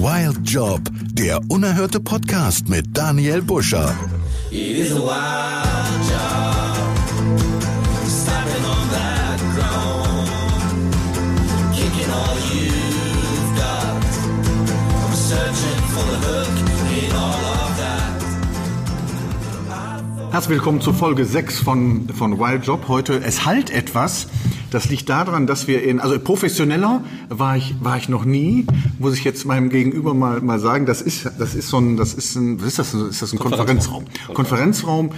Wild Job, der unerhörte Podcast mit Daniel Buscher. It is a wild job. Stomping on that ground. Kicking all you've got. I'm searching for the hook in all of that. Herzlich willkommen zur Folge 6 von, von Wild Job. Heute, es halt etwas. Das liegt daran, dass wir in, also professioneller war ich, war ich noch nie, muss ich jetzt meinem Gegenüber mal, mal sagen, das ist, das ist so ein, das ist ein, was ist das, ist das ein Konferenzraum? Konferenzraum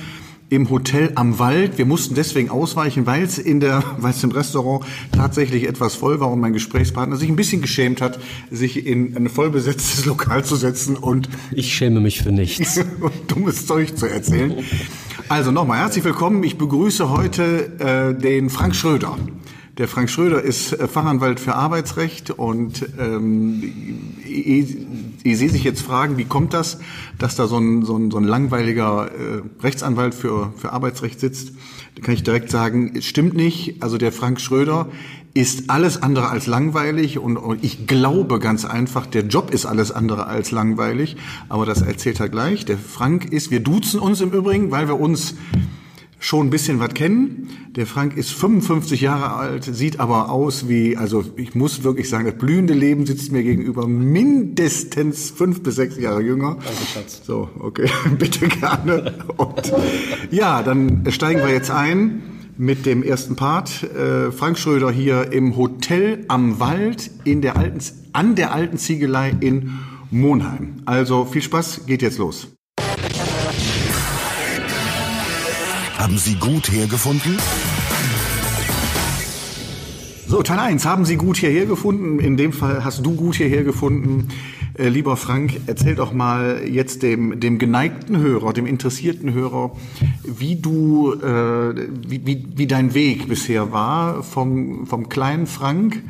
im Hotel am Wald. Wir mussten deswegen ausweichen, weil es in der, weil es im Restaurant tatsächlich etwas voll war und mein Gesprächspartner sich ein bisschen geschämt hat, sich in ein vollbesetztes Lokal zu setzen und Ich schäme mich für nichts. und dummes Zeug zu erzählen. Also nochmal herzlich willkommen. Ich begrüße heute äh, den Frank Schröder. Der Frank Schröder ist äh, Fachanwalt für Arbeitsrecht und ähm, ich, ich sehe sich jetzt fragen, wie kommt das, dass da so ein, so ein, so ein langweiliger äh, Rechtsanwalt für, für Arbeitsrecht sitzt? Da kann ich direkt sagen, es stimmt nicht. Also der Frank Schröder ist alles andere als langweilig und, und ich glaube ganz einfach, der Job ist alles andere als langweilig, aber das erzählt er gleich. Der Frank ist, wir duzen uns im Übrigen, weil wir uns schon ein bisschen was kennen. Der Frank ist 55 Jahre alt, sieht aber aus wie, also ich muss wirklich sagen, das blühende Leben sitzt mir gegenüber mindestens fünf bis sechs Jahre jünger. Danke, Schatz. So, okay, bitte gerne. Und ja, dann steigen wir jetzt ein mit dem ersten Part. Äh, Frank Schröder hier im Hotel am Wald in der alten, an der alten Ziegelei in Monheim. Also viel Spaß, geht jetzt los. Haben Sie gut hergefunden? So, Teil 1, haben Sie gut hierher gefunden? In dem Fall hast du gut hierher gefunden. Äh, lieber Frank, erzähl doch mal jetzt dem, dem geneigten Hörer, dem interessierten Hörer, wie du, äh, wie, wie, wie dein Weg bisher war vom, vom kleinen Frank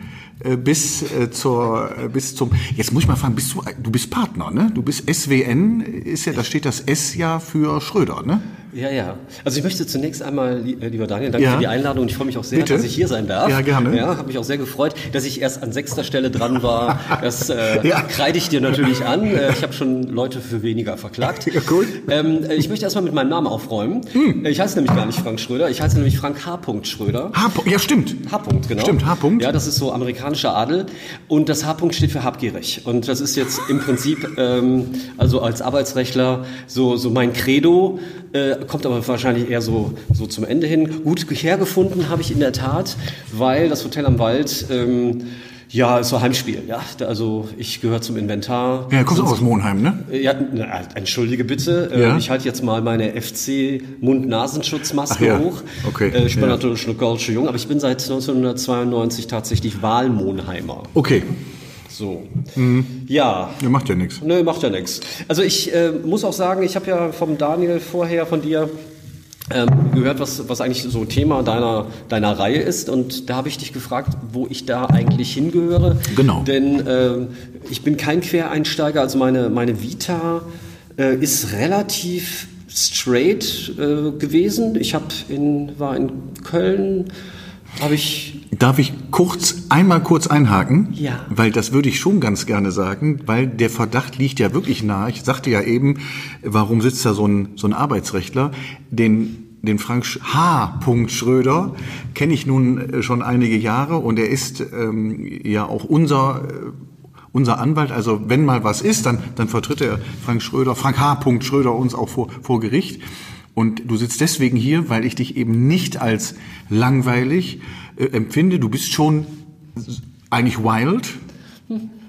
äh, bis äh, zur äh, bis zum jetzt muss ich mal fragen bist du du bist Partner ne du bist SWN ist ja da steht das S ja für Schröder ne Ja, ja. Also ich möchte zunächst einmal, äh, lieber Daniel, danke Ja. für die Einladung. Ich freue mich auch sehr, Bitte. dass ich hier sein darf. Ja, gerne. Ja, habe mich auch sehr gefreut, dass ich erst an sechster Stelle dran war. Das äh, Ja. kreide ich dir natürlich an. Äh, Ich habe schon Leute für weniger verklagt. Ja, gut. Ähm, äh, ich möchte erstmal mit meinem Namen aufräumen. Äh, Ich heiße nämlich gar nicht Frank Schröder. Ich heiße nämlich Frank H. Schröder. H. ja stimmt H-Punkt, genau. Stimmt, H-Punkt. Ja, das ist so amerikanischer Adel. Und das H-Punkt steht für habgierig. Und das ist jetzt im Prinzip, ähm, also als Arbeitsrechtler, so, so mein Credo, äh, kommt aber wahrscheinlich eher so, so zum Ende hin. Gut hergefunden habe ich in der Tat, weil das Hotel am Wald, ähm, ja, so Heimspiel. Ja, also ich gehöre zum Inventar. ja kommst du auch aus Monheim ne Ja, na, entschuldige bitte. Äh, Ja. Ich halte jetzt mal meine FC-Mund-Nasenschutzmaske Ach ja, hoch. okay, Äh, Ich bin ja. natürlich eine Kölsche Jung, aber ich bin seit 1992 tatsächlich Wahlmonheimer. okay So. Mhm. Ja. ja macht ja nichts Nö, macht ja nichts. Also ich äh, muss auch sagen, ich habe ja vom Daniel vorher von dir ähm, gehört, was, was eigentlich so Thema deiner, deiner Reihe ist. Und da habe ich dich gefragt, wo ich da eigentlich hingehöre. Genau. Denn ähm, ich bin kein Quereinsteiger, also meine, meine Vita äh, ist relativ straight äh, gewesen. Ich hab in, war in Köln, habe ich Darf ich kurz einmal kurz einhaken? Ja. Weil das würde ich schon ganz gerne sagen, weil der Verdacht liegt ja wirklich nahe. Ich sagte ja eben, warum sitzt da so ein, so ein Arbeitsrechtler? Den, den Frank H. Schröder kenne ich nun äh, schon einige Jahre und er ist ähm, ja auch unser äh, unser Anwalt, also wenn mal was ist, dann, dann vertritt er Frank Schröder, Frank H. Schröder uns auch vor, vor Gericht. Und du sitzt deswegen hier, weil ich dich eben nicht als langweilig äh, empfinde. Du bist schon eigentlich wild.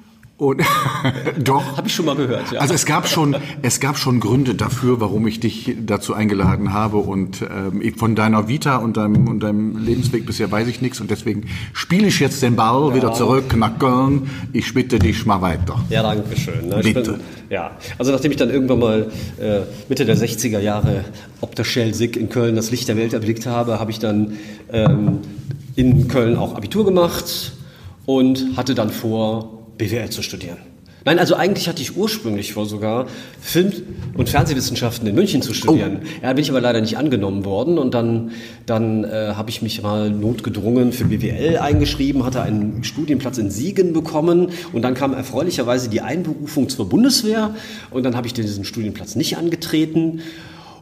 Und doch. Habe ich schon mal gehört, ja. Also es gab schon, es gab schon Gründe dafür, warum ich dich dazu eingeladen habe und ähm, von deiner Vita und deinem, und deinem Lebensweg bisher weiß ich nichts und deswegen spiele ich jetzt den Ball wieder zurück nach Köln. Ich bitte dich mal weiter. Ja, danke schön. Ne? Bitte. Bin, ja, also nachdem ich dann irgendwann mal äh, Mitte der 60er Jahre ob der Schelsig in Köln das Licht der Welt erblickt habe, habe ich dann ähm, in Köln auch Abitur gemacht und hatte dann vor, BWL zu studieren. Nein, also eigentlich hatte ich ursprünglich vor, sogar Film- und Fernsehwissenschaften in München zu studieren. Ja, bin ich aber leider nicht angenommen worden und dann, dann äh, habe ich mich mal notgedrungen für BWL eingeschrieben, hatte einen Studienplatz in Siegen bekommen und dann kam erfreulicherweise die Einberufung zur Bundeswehr und dann habe ich diesen Studienplatz nicht angetreten.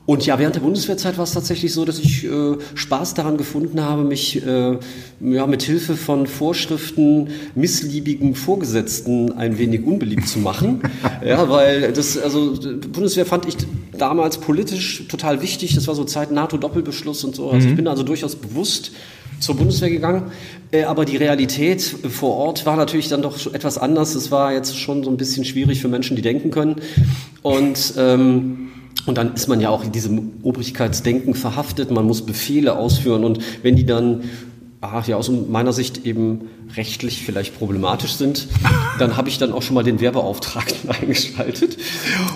Und ja, während der Bundeswehrzeit war es tatsächlich so, dass ich äh, Spaß daran gefunden habe, mich äh, ja, mit Hilfe von Vorschriften missliebigen Vorgesetzten ein wenig unbeliebt zu machen. ja, weil das, also die Bundeswehr fand ich damals politisch total wichtig. Das war so Zeit NATO-Doppelbeschluss und so. Also ich bin also durchaus bewusst zur Bundeswehr gegangen, äh, aber die Realität vor Ort war natürlich dann doch etwas anders. Es war jetzt schon so ein bisschen schwierig für Menschen, die denken können. Und ähm, und dann ist man ja auch in diesem Obrigkeitsdenken verhaftet, man muss Befehle ausführen und wenn die dann ach ja, aus meiner Sicht eben rechtlich vielleicht problematisch sind, dann habe ich dann auch schon mal den Wehrbeauftragten eingeschaltet.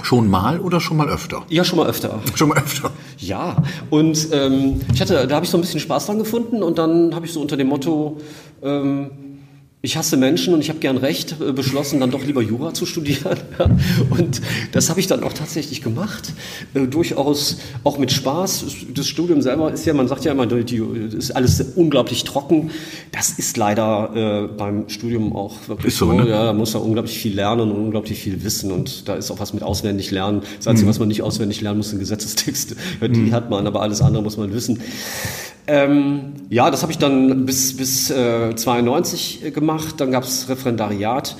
Schon mal oder schon mal öfter? Ja, schon mal öfter. Schon mal öfter. Ja, und ähm, ich hatte, da habe ich so ein bisschen Spaß dran gefunden und dann habe ich so unter dem Motto, ähm, ich hasse Menschen und ich habe gern Recht äh, beschlossen, dann doch lieber Jura zu studieren. Ja. Und das habe ich dann auch tatsächlich gemacht, äh, durchaus auch mit Spaß. Das Studium selber ist ja, man sagt ja immer, die, ist alles unglaublich trocken. Das ist leider äh, beim Studium auch wirklich so, ne? Ja, da muss man unglaublich viel lernen und unglaublich viel wissen und da ist auch was mit auswendig lernen. Das Einzige, was man nicht auswendig lernen muss, sind Gesetzestexte. Ja, Die hat man, aber alles andere muss man wissen. Ähm, ja, das habe ich dann bis, bis äh, 92 gemacht. Dann gab es Referendariat.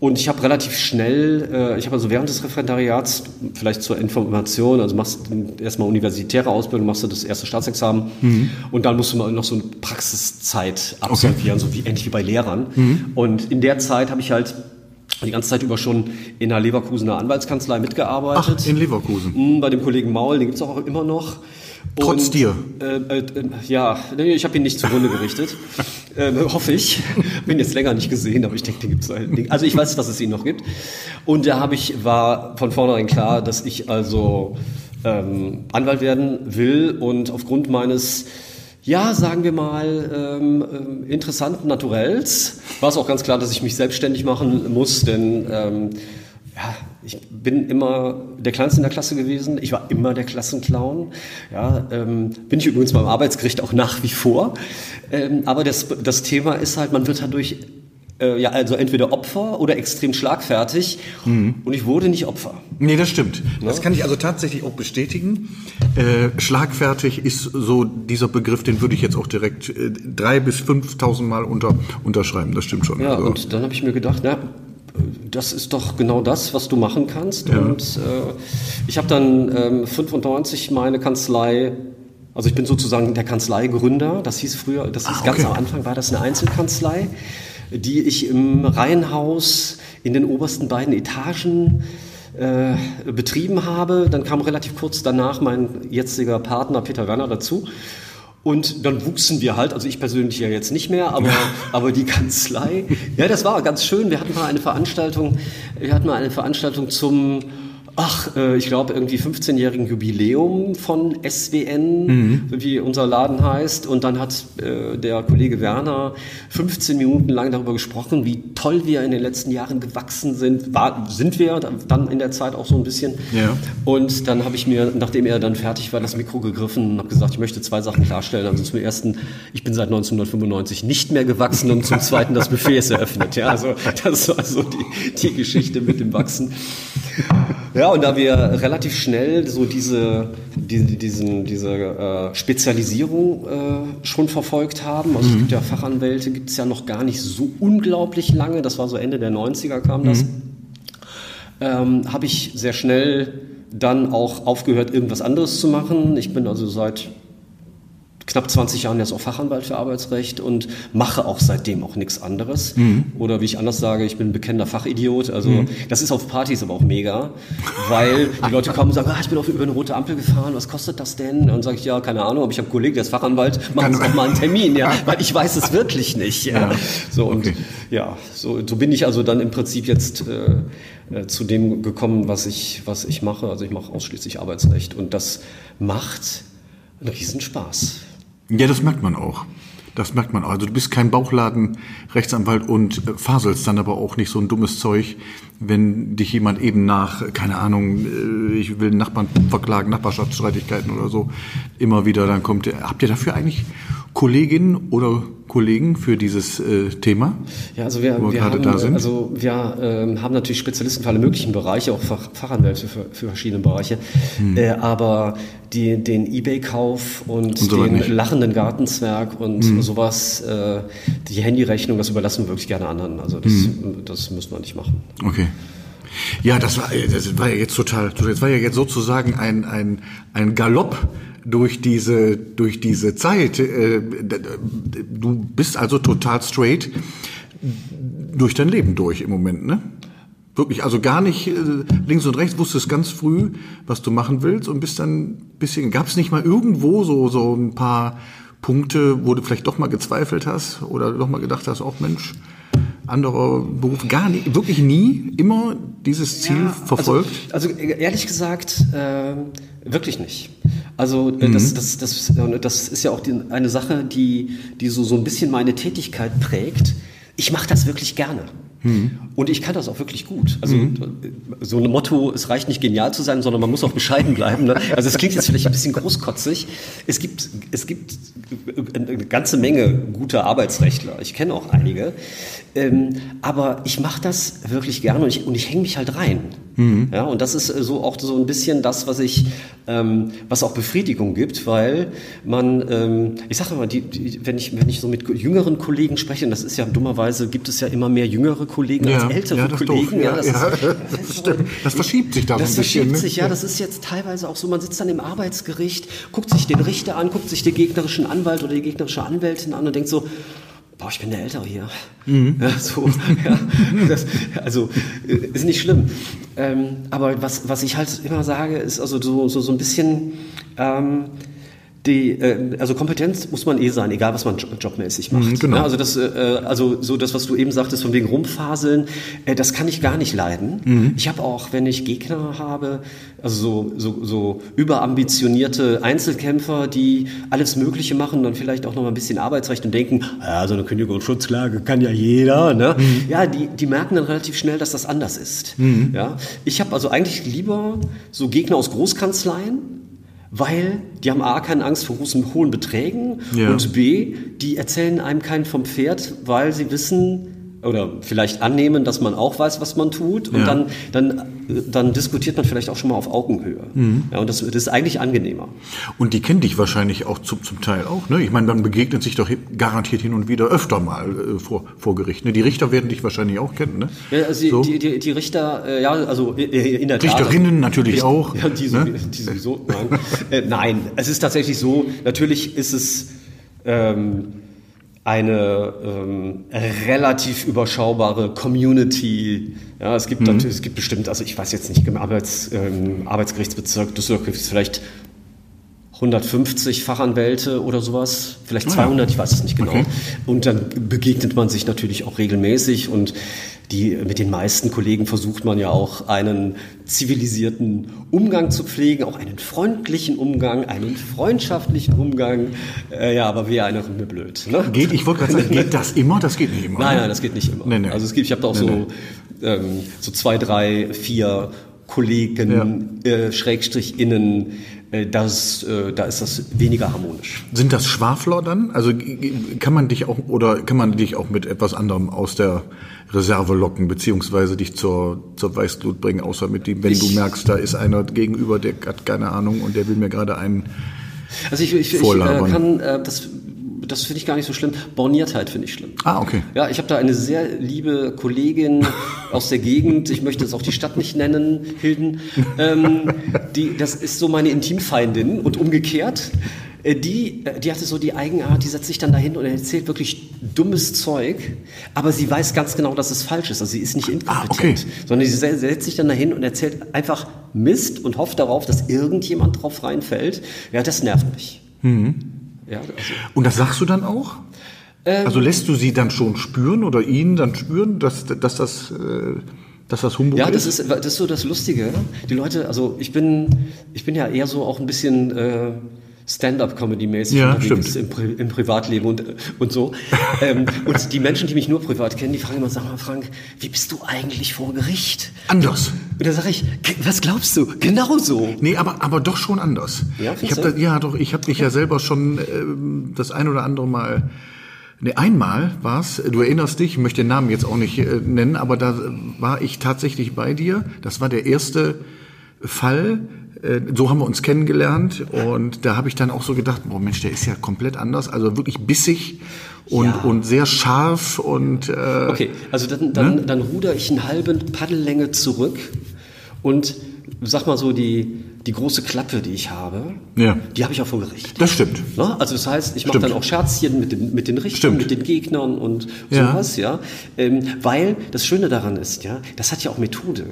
Und ich habe relativ schnell, äh, ich habe also während des Referendariats, vielleicht zur Information, also machst du erstmal universitäre Ausbildung, machst du das erste Staatsexamen und dann musst du mal noch so eine Praxiszeit absolvieren, so wie ähnlich wie bei Lehrern. Und in der Zeit habe ich halt die ganze Zeit über schon in einer Leverkusener Anwaltskanzlei mitgearbeitet. Ach, in Leverkusen. Mm, Bei dem Kollegen Maul, den gibt's auch immer noch. Trotz dir? Äh, äh, äh, ja, nee, ich habe ihn nicht zugrunde gerichtet. äh, hoffe ich. Bin jetzt länger nicht gesehen, aber ich denke, den gibt's halt. Also ich weiß, dass es ihn noch gibt. Und da habe ich, war von vornherein klar, dass ich also ähm, Anwalt werden will und aufgrund meines ja, sagen wir mal, ähm, ähm, interessanten Naturells. War es auch ganz klar, dass ich mich selbstständig machen muss, denn ähm, ja, ich bin immer der Kleinste in der Klasse gewesen. Ich war immer der Klassenclown. Ja, ähm, bin ich übrigens beim Arbeitsgericht auch nach wie vor. Ähm, aber das, das Thema ist halt, man wird dadurch äh, ja also entweder Opfer oder extrem schlagfertig. Und ich wurde nicht Opfer. Nee, das stimmt. Das kann ich also tatsächlich auch bestätigen. Äh, schlagfertig ist so dieser Begriff, den würde ich jetzt auch direkt äh, drei bis 5.000 Mal unter, unterschreiben. Das stimmt schon. Ja, Also, und dann habe ich mir gedacht, na, das ist doch genau das, was du machen kannst. Und äh, ich habe dann ähm, 95 meine Kanzlei, also ich bin sozusagen der Kanzleigründer. Das hieß früher, das hieß Ah, ganz okay. am Anfang war das eine Einzelkanzlei, die ich im Reihenhaus in den obersten beiden Etagen äh, betrieben habe. Dann kam relativ kurz danach mein jetziger Partner Peter Werner dazu. Und dann wuchsen wir halt, also ich persönlich ja jetzt nicht mehr, aber, aber die Kanzlei. Ja, das war ganz schön. Wir hatten mal eine Veranstaltung, wir hatten mal eine Veranstaltung zum, ach, äh, ich glaube irgendwie 15-jährigen Jubiläum von SWN, wie unser Laden heißt. Und dann hat äh, der Kollege Werner 15 Minuten lang darüber gesprochen, wie toll wir in den letzten Jahren gewachsen sind. War, sind wir dann in der Zeit auch so ein bisschen. Ja. Und dann habe ich mir, nachdem er dann fertig war, das Mikro gegriffen und habe gesagt, ich möchte zwei Sachen klarstellen. Also zum ersten, ich bin seit 1995 nicht mehr gewachsen und zum zweiten das Buffet ist eröffnet. Ja, also das war so die, die Geschichte mit dem Wachsen. Ja, und da wir relativ schnell so diese, diese, diesen, diese äh, Spezialisierung äh, schon verfolgt haben, also es gibt ja Fachanwälte, gibt es ja noch gar nicht so unglaublich lange, das war so Ende der 90er kam das, ähm, habe ich sehr schnell dann auch aufgehört, irgendwas anderes zu machen. Ich bin also seit knapp 20 Jahren jetzt auch Fachanwalt für Arbeitsrecht und mache auch seitdem auch nichts anderes. Oder wie ich anders sage, ich bin ein bekennender Fachidiot. Also das ist auf Partys aber auch mega, weil die Leute kommen und sagen, ah, ich bin auf, über eine rote Ampel gefahren, was kostet das denn? Und dann sage ich, ja, keine Ahnung, aber ich habe einen Kollegen, der ist Fachanwalt, machen Sie doch mal einen Termin, ja, weil ich weiß es wirklich nicht. Ja. So und Okay. ja, so, so bin ich also dann im Prinzip jetzt äh, äh, zu dem gekommen, was ich, was ich mache. Also ich mache ausschließlich Arbeitsrecht und das macht einen Riesenspaß. Ja, das merkt man auch. Das merkt man. Also du bist kein Bauchladen-Rechtsanwalt und äh, faselst dann aber auch nicht so ein dummes Zeug, wenn dich jemand eben nach, keine Ahnung, äh, ich will Nachbarn verklagen, Nachbarschaftsstreitigkeiten oder so, immer wieder, dann kommt, habt ihr dafür eigentlich Kolleginnen oder Kollegen für dieses äh, Thema? Ja, also wir, wir, haben, da sind? Also wir ähm, haben natürlich Spezialisten für alle möglichen Bereiche, auch Fach, Fachanwälte für, für verschiedene Bereiche. Äh, aber die, den Ebay-Kauf und, Hm. weiter den nicht. Hm. lachenden Gartenzwerg und sowas, äh, die Handyrechnung, das überlassen wir wirklich gerne anderen. Also das, Hm. das müssen wir nicht machen. Okay. Ja, das war, das war ja jetzt total, das war ja jetzt sozusagen ein, ein, ein Galopp durch diese, durch diese Zeit. Äh, Du bist also total straight durch dein Leben durch im Moment, ne? Wirklich, also gar nicht äh, links und rechts, wusstest ganz früh, was du machen willst und bist dann bisschen, gab es nicht mal irgendwo so, so ein paar Punkte, wo du vielleicht doch mal gezweifelt hast oder doch mal gedacht hast, auch Mensch, anderer Beruf, gar nicht, wirklich nie, immer dieses Ziel verfolgt? Also, also ehrlich gesagt, äh, wirklich nicht. Also äh, Mhm. das, das, das, das ist ja auch die, eine Sache, die, die so, so ein bisschen meine Tätigkeit prägt. Ich mache das wirklich gerne. Mhm. Und ich kann das auch wirklich gut. Also äh, so ein Motto, es reicht nicht genial zu sein, sondern man muss auch bescheiden bleiben. Ne? Also es klingt jetzt vielleicht ein bisschen großkotzig. Es gibt, es gibt eine ganze Menge guter Arbeitsrechtler. Ich kenne auch einige. Ähm, aber ich mache das wirklich gerne und ich, und ich hänge mich halt rein. Ja, und das ist äh, so auch so ein bisschen das, was ich, ähm, was auch Befriedigung gibt, weil man, ähm, ich sage immer, die, die, wenn ich wenn ich so mit jüngeren Kollegen spreche, und das ist ja dummerweise gibt es ja immer mehr jüngere Kollegen als ältere ja, das Kollegen. Ja, das ja, ist, das stimmt. Das verschiebt sich da das so ein bisschen. verschiebt ne? sich, ja. Das ist jetzt teilweise auch so, man sitzt dann im Arbeitsgericht, guckt sich den Richter an, guckt sich den gegnerischen Anwalt oder die gegnerische Anwältin an und denkt so, boah, ich bin der Ältere hier. Mhm. Ja, so, ja, das, also äh, ist nicht schlimm. Ähm, aber was, was ich halt immer sage, ist also so, so, so ein bisschen... Ähm, die, äh, also Kompetenz muss man eh sein, egal was man jo- jobmäßig macht. Mhm, genau. Ja, also das, äh, also so das, was du eben sagtest, von wegen rumfaseln, äh, das kann ich gar nicht leiden. Mhm. Ich habe auch, wenn ich Gegner habe, also so, so, so überambitionierte Einzelkämpfer, die alles Mögliche machen, dann vielleicht auch noch mal ein bisschen Arbeitsrecht und denken, ja, so eine Kündigungsschutzklage kann ja jeder. Ne? Mhm. Ja, die, die merken dann relativ schnell, dass das anders ist. Ja, ich habe also eigentlich lieber so Gegner aus Großkanzleien, weil die haben A, keine Angst vor großen, hohen Beträgen Ja. und B, die erzählen einem keinen vom Pferd, weil sie wissen oder vielleicht annehmen, dass man auch weiß, was man tut und Ja. dann, dann, dann diskutiert man vielleicht auch schon mal auf Augenhöhe. Mhm. Ja, und das, das ist eigentlich angenehmer. Und die kennen dich wahrscheinlich auch zum, zum Teil auch. Ne? Ich meine, man begegnet sich doch garantiert hin und wieder öfter mal äh, vor, vor Gericht. Ne? Die Richter werden dich wahrscheinlich auch kennen. Ne? Ja, also die, So. die, die, die Richter, äh, ja, also in der Tat. Richterinnen natürlich Richter- auch, Ja, die, so, ne? die sowieso. Nein. äh, nein, es ist tatsächlich so, natürlich ist es ähm, eine ähm, relativ überschaubare Community. Ja, es gibt Mhm. natürlich, es gibt bestimmt, also ich weiß jetzt nicht, im Arbeits, ähm, Arbeitsgerichtsbezirk Düsseldorf gibt es vielleicht 150 Fachanwälte oder sowas, vielleicht 200, ich weiß es nicht genau. Okay. Und dann begegnet man sich natürlich auch regelmäßig und die, mit den meisten Kollegen versucht man ja auch einen zivilisierten Umgang zu pflegen, auch einen freundlichen Umgang, einen freundschaftlichen Umgang. Äh, ja, aber wir einer mir blöd. Ne? Geht, ich wollte gerade sagen, geht das immer? Das geht nicht immer. Nein, ne? nein, das geht nicht immer. Nee, nee. Also es gibt, ich habe da auch Nee, so, ähm, so zwei, drei, vier Kollegen, äh, Schrägstrich innen, das, äh, da ist das weniger harmonisch. Sind das Schwafler dann? Also kann man dich auch oder kann man dich auch mit etwas anderem aus der Reserve locken, beziehungsweise dich zur, zur Weißglut bringen, außer mit dem, wenn Ich- du merkst, da ist einer gegenüber, der hat keine Ahnung und der will mir gerade einen. Also ich, ich, ich äh, kann, äh, das, das finde ich gar nicht so schlimm. Borniertheit finde ich schlimm. Ah, okay. Ja, ich habe da eine sehr liebe Kollegin aus der Gegend, ich möchte jetzt auch die Stadt nicht nennen, Hilden, ähm, die, das ist so meine Intimfeindin und umgekehrt. Äh, Die, äh, die hatte so die Eigenart, die setzt sich dann dahin und erzählt wirklich dummes Zeug, aber sie weiß ganz genau, dass es falsch ist. Also sie ist nicht inkompetent, okay. sondern sie se- setzt sich dann dahin und erzählt einfach Mist und hofft darauf, dass irgendjemand drauf reinfällt. Ja, das nervt mich. Mhm. Ja, also, Und das sagst du dann auch? Ähm. also lässt du sie dann schon spüren oder ihn dann spüren, dass, dass das, äh, dass das Humbug Ja, das ist? ist, das ist so das Lustige. Die Leute, also ich bin, ich bin ja eher so auch ein bisschen, äh, Stand-up-Comedy-mäßig Ja, unterwegs stimmt. im, Pri im Privatleben und, und so. ähm, und die Menschen, die mich nur privat kennen, die fragen immer, sag mal Frank, wie bist du eigentlich vor Gericht? Anders. Und da sage ich, "Ge- was glaubst du? Genau so. Nee, aber, aber doch schon anders. Ja, ich hab da, ja, doch, ich habe dich ja selber schon ähm, das ein oder andere Mal. Nee, einmal war's. du erinnerst dich, ich möchte den Namen jetzt auch nicht äh, nennen, aber da war ich tatsächlich bei dir. Das war der erste Fall. Äh, so haben wir uns kennengelernt und da habe ich dann auch so gedacht, boah Mensch, der ist ja komplett anders, also wirklich bissig und, Ja. und sehr scharf und äh, Okay, also dann, dann, dann ruder ich einen halben Paddellänge zurück und sag mal so, die, die große Klappe, die ich habe, Ja. die habe ich auch vor Gericht. das stimmt. Ne? Also das heißt, ich mache dann auch Scherzchen mit den, mit den Richtern, Stimmt. mit den Gegnern und Ja. sowas, ja. Ähm, weil das Schöne daran ist, ja, das hat ja auch Methode.